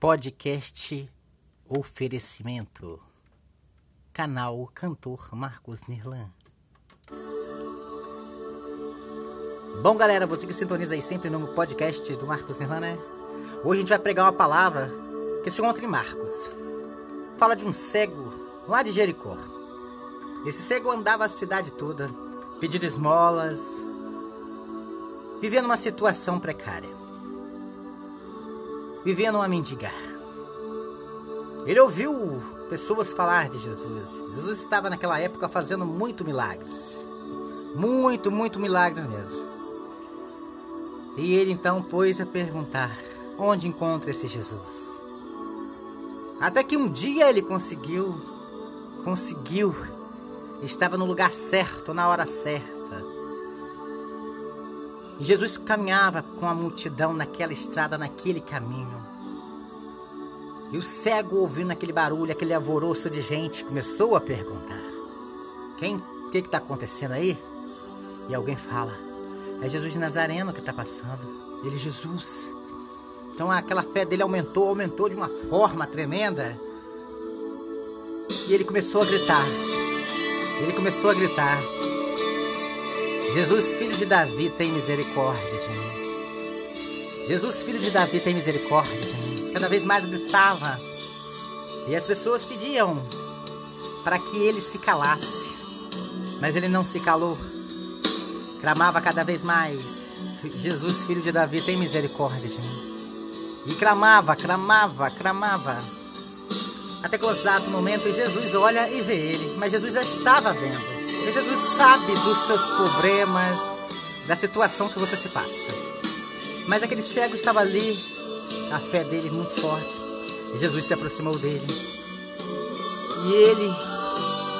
Podcast Oferecimento. Canal Cantor Marcos Nirlan. Bom, galera, você que sintoniza aí sempre no podcast do Marcos Nirlan, né? Hoje a gente vai pregar uma palavra que se encontra em Marcos. Fala de um cego lá de Jericó. Esse cego andava a cidade toda, pedindo esmolas, vivendo uma situação precária vivia numa mendigar. Ele ouviu pessoas falar de Jesus. Jesus estava naquela época fazendo muito milagres. Muito, muito milagres mesmo. E ele então pôs a perguntar: onde encontra esse Jesus? Até que um dia ele conseguiu, conseguiu, estava no lugar certo, na hora certa. Jesus caminhava com a multidão naquela estrada, naquele caminho. E o cego, ouvindo aquele barulho, aquele alvoroço de gente, começou a perguntar: Quem? O que está acontecendo aí? E alguém fala: É Jesus de Nazareno que está passando. Ele, Jesus. Então aquela fé dele aumentou, aumentou de uma forma tremenda. E ele começou a gritar. Ele começou a gritar: Jesus, filho de Davi, tem misericórdia de mim. Jesus, filho de Davi, tem misericórdia de mim. Cada vez mais gritava. E as pessoas pediam para que ele se calasse. Mas ele não se calou. Clamava cada vez mais: Jesus, filho de Davi, tem misericórdia de mim. E clamava, clamava, clamava. Até que o exato momento Jesus olha e vê ele. Mas Jesus já estava vendo. Jesus sabe dos seus problemas, da situação que você se passa. Mas aquele cego estava ali, a fé dele muito forte. E Jesus se aproximou dele. E ele,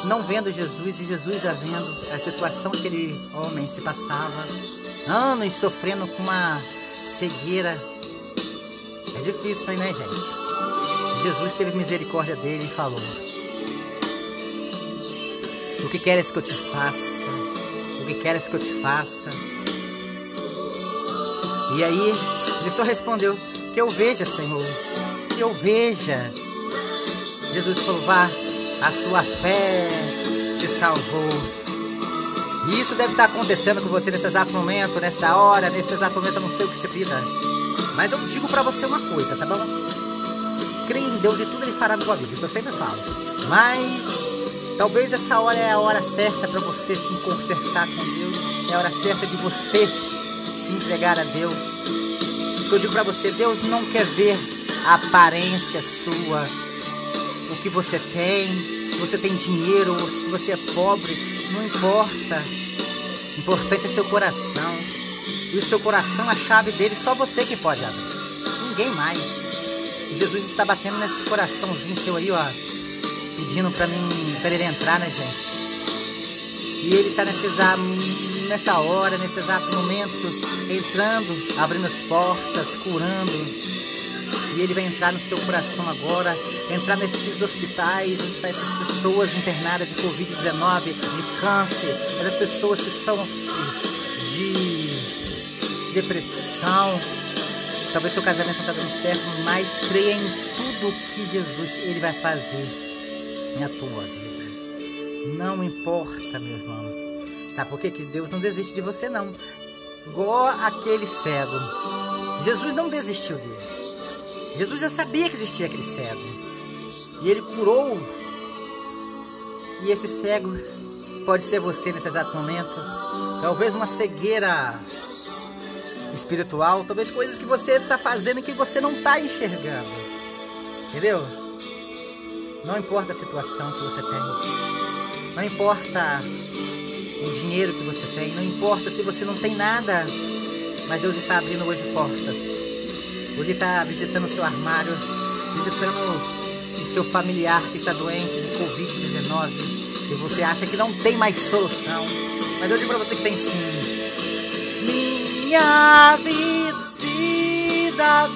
não vendo Jesus, e Jesus já vendo a situação que aquele homem se passava, anos sofrendo com uma cegueira. É difícil, né, gente? Jesus teve misericórdia dele e falou: o que queres que eu te faça? O que queres que eu te faça? E aí ele só respondeu: Que eu veja, Senhor, que eu veja. Jesus falou: Vá, a sua fé te salvou. E isso deve estar acontecendo com você nesse exato momento, nesta hora, nesse exato momento, eu não sei o que você pida. Mas eu digo para você uma coisa, tá bom? Creia em Deus e tudo Ele fará na sua vida, isso eu sempre falo. Mas Talvez essa hora é a hora certa para você se consertar com Deus, é a hora certa de você se entregar a Deus. Eu digo para você, Deus não quer ver a aparência sua, o que você tem, se você tem dinheiro ou se você é pobre, não importa. O importante é seu coração. E o seu coração, a chave dele, só você que pode abrir. Ninguém mais. E Jesus está batendo nesse coraçãozinho seu aí, ó pedindo para mim, para ele entrar, né, gente? E ele tá exato, nessa hora, nesse exato momento, entrando, abrindo as portas, curando. E ele vai entrar no seu coração agora, entrar nesses hospitais onde estão essas pessoas internadas de Covid-19, de câncer, essas pessoas que são de depressão. Talvez seu casamento não está dando certo, mas creia em tudo que Jesus ele vai fazer na tua vida. Não importa, meu irmão. Sabe por quê? Que Deus não desiste de você, não. Igual aquele cego. Jesus não desistiu dele. Jesus já sabia que existia aquele cego. E ele curou. E esse cego pode ser você nesse exato momento. Talvez uma cegueira espiritual, talvez coisas que você está fazendo que você não está enxergando. Entendeu? Não importa a situação que você tem. Não importa o dinheiro que você tem. Não importa se você não tem nada. Mas Deus está abrindo hoje portas. Hoje está visitando o seu armário. Visitando o seu familiar que está doente de Covid-19. E você acha que não tem mais solução. Mas eu digo para você que tem sim. Minha vida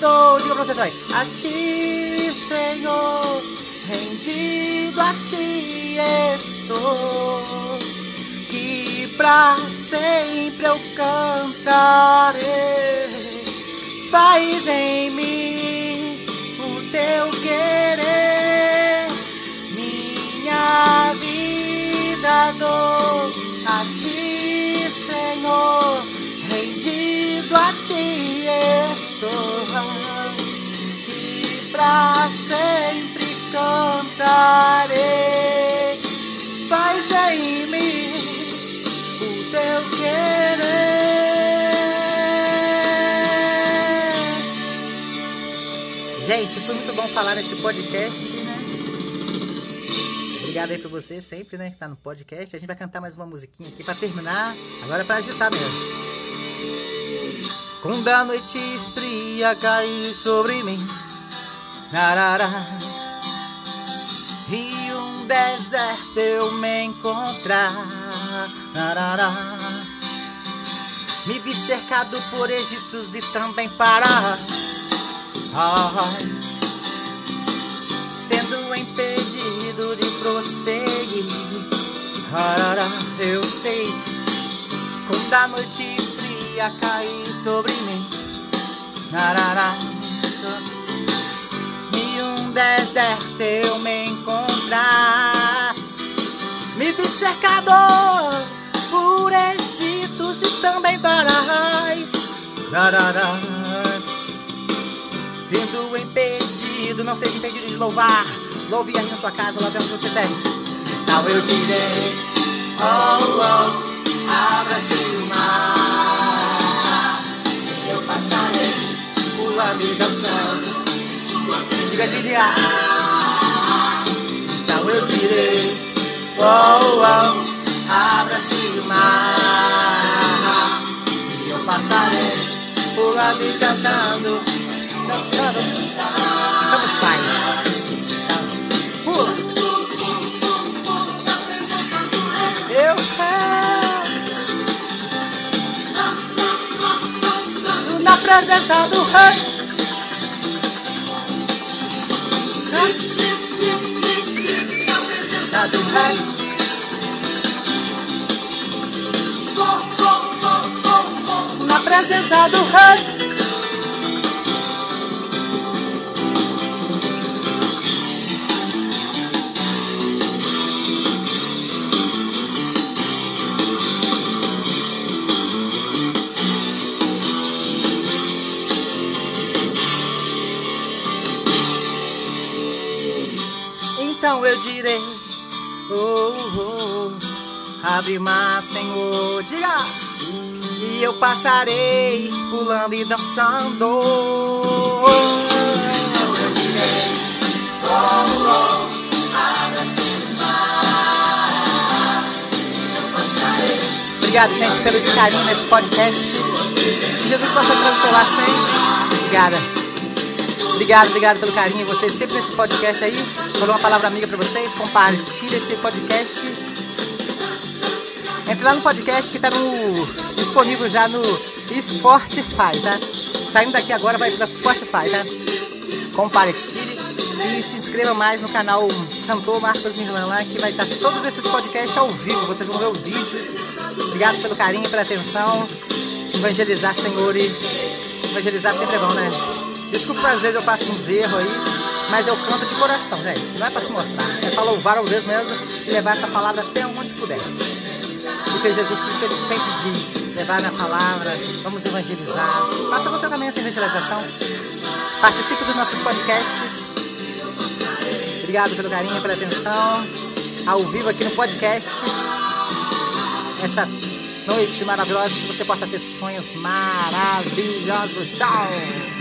dou. Diga pra você também. A ti, Senhor rendido a ti estou, que pra sempre eu cantarei. Faz em mim o teu querer, minha vida dou a ti, Senhor, rendido a ti estou, que pra sempre cantarei. Muito bom falar nesse podcast, né? Obrigado aí pra você sempre, né, que tá no podcast. A gente vai cantar mais uma musiquinha aqui pra terminar. Agora é pra agitar mesmo. Quando a noite fria cair sobre mim Narará. E um deserto eu me encontrar Narará. Me vi cercado por Egitos e também Faraós Sendo Eu sei Quando a noite fria cair sobre mim Narará. E um deserto eu me encontrar Me vi cercador por Egitos e também Parais Narará. Tendo impedido, não seja impedido de louvar Louve aí na sua casa, louve onde você tem Então eu direi Oh, oh, abra-se o mar. Eu passarei pulando e dançando Diga de Então eu direi Oh, oh, abra-se o mar. Eu passarei pulando e Dançando Na presença do rei. Presença do rei. Na presença do rei abre mar, Senhor, diga, e eu passarei pulando e dançando. Eu direi. Obrigado, gente, pelo carinho nesse podcast. Que Jesus possa abençoar sempre. Obrigada. Obrigado, obrigado pelo carinho vocês sempre nesse podcast aí. Dar uma palavra amiga pra vocês. Compartilhe esse podcast. Entre lá no podcast que tá no, disponível já no Spotify, tá? Saindo daqui agora vai pra Spotify, tá? Compartilhe e se inscreva mais no canal Cantor Marcos Mirlan lá que vai estar todos esses podcasts ao vivo. Vocês vão ver o vídeo. Obrigado pelo carinho, pela atenção. Evangelizar, Senhor, e evangelizar sempre é bom, né? Desculpa às vezes eu faço uns erros aí, mas eu canto de coração, gente. Não é pra se mostrar, é pra louvar ao Deus mesmo e levar essa palavra até onde puder. Porque Jesus Cristo ele sempre diz, levar na palavra, vamos evangelizar. Faça você também essa evangelização. Participe dos nossos podcasts. Obrigado pelo carinho, pela atenção. Ao vivo aqui no podcast. Essa noite maravilhosa que você possa ter sonhos maravilhosos. Tchau!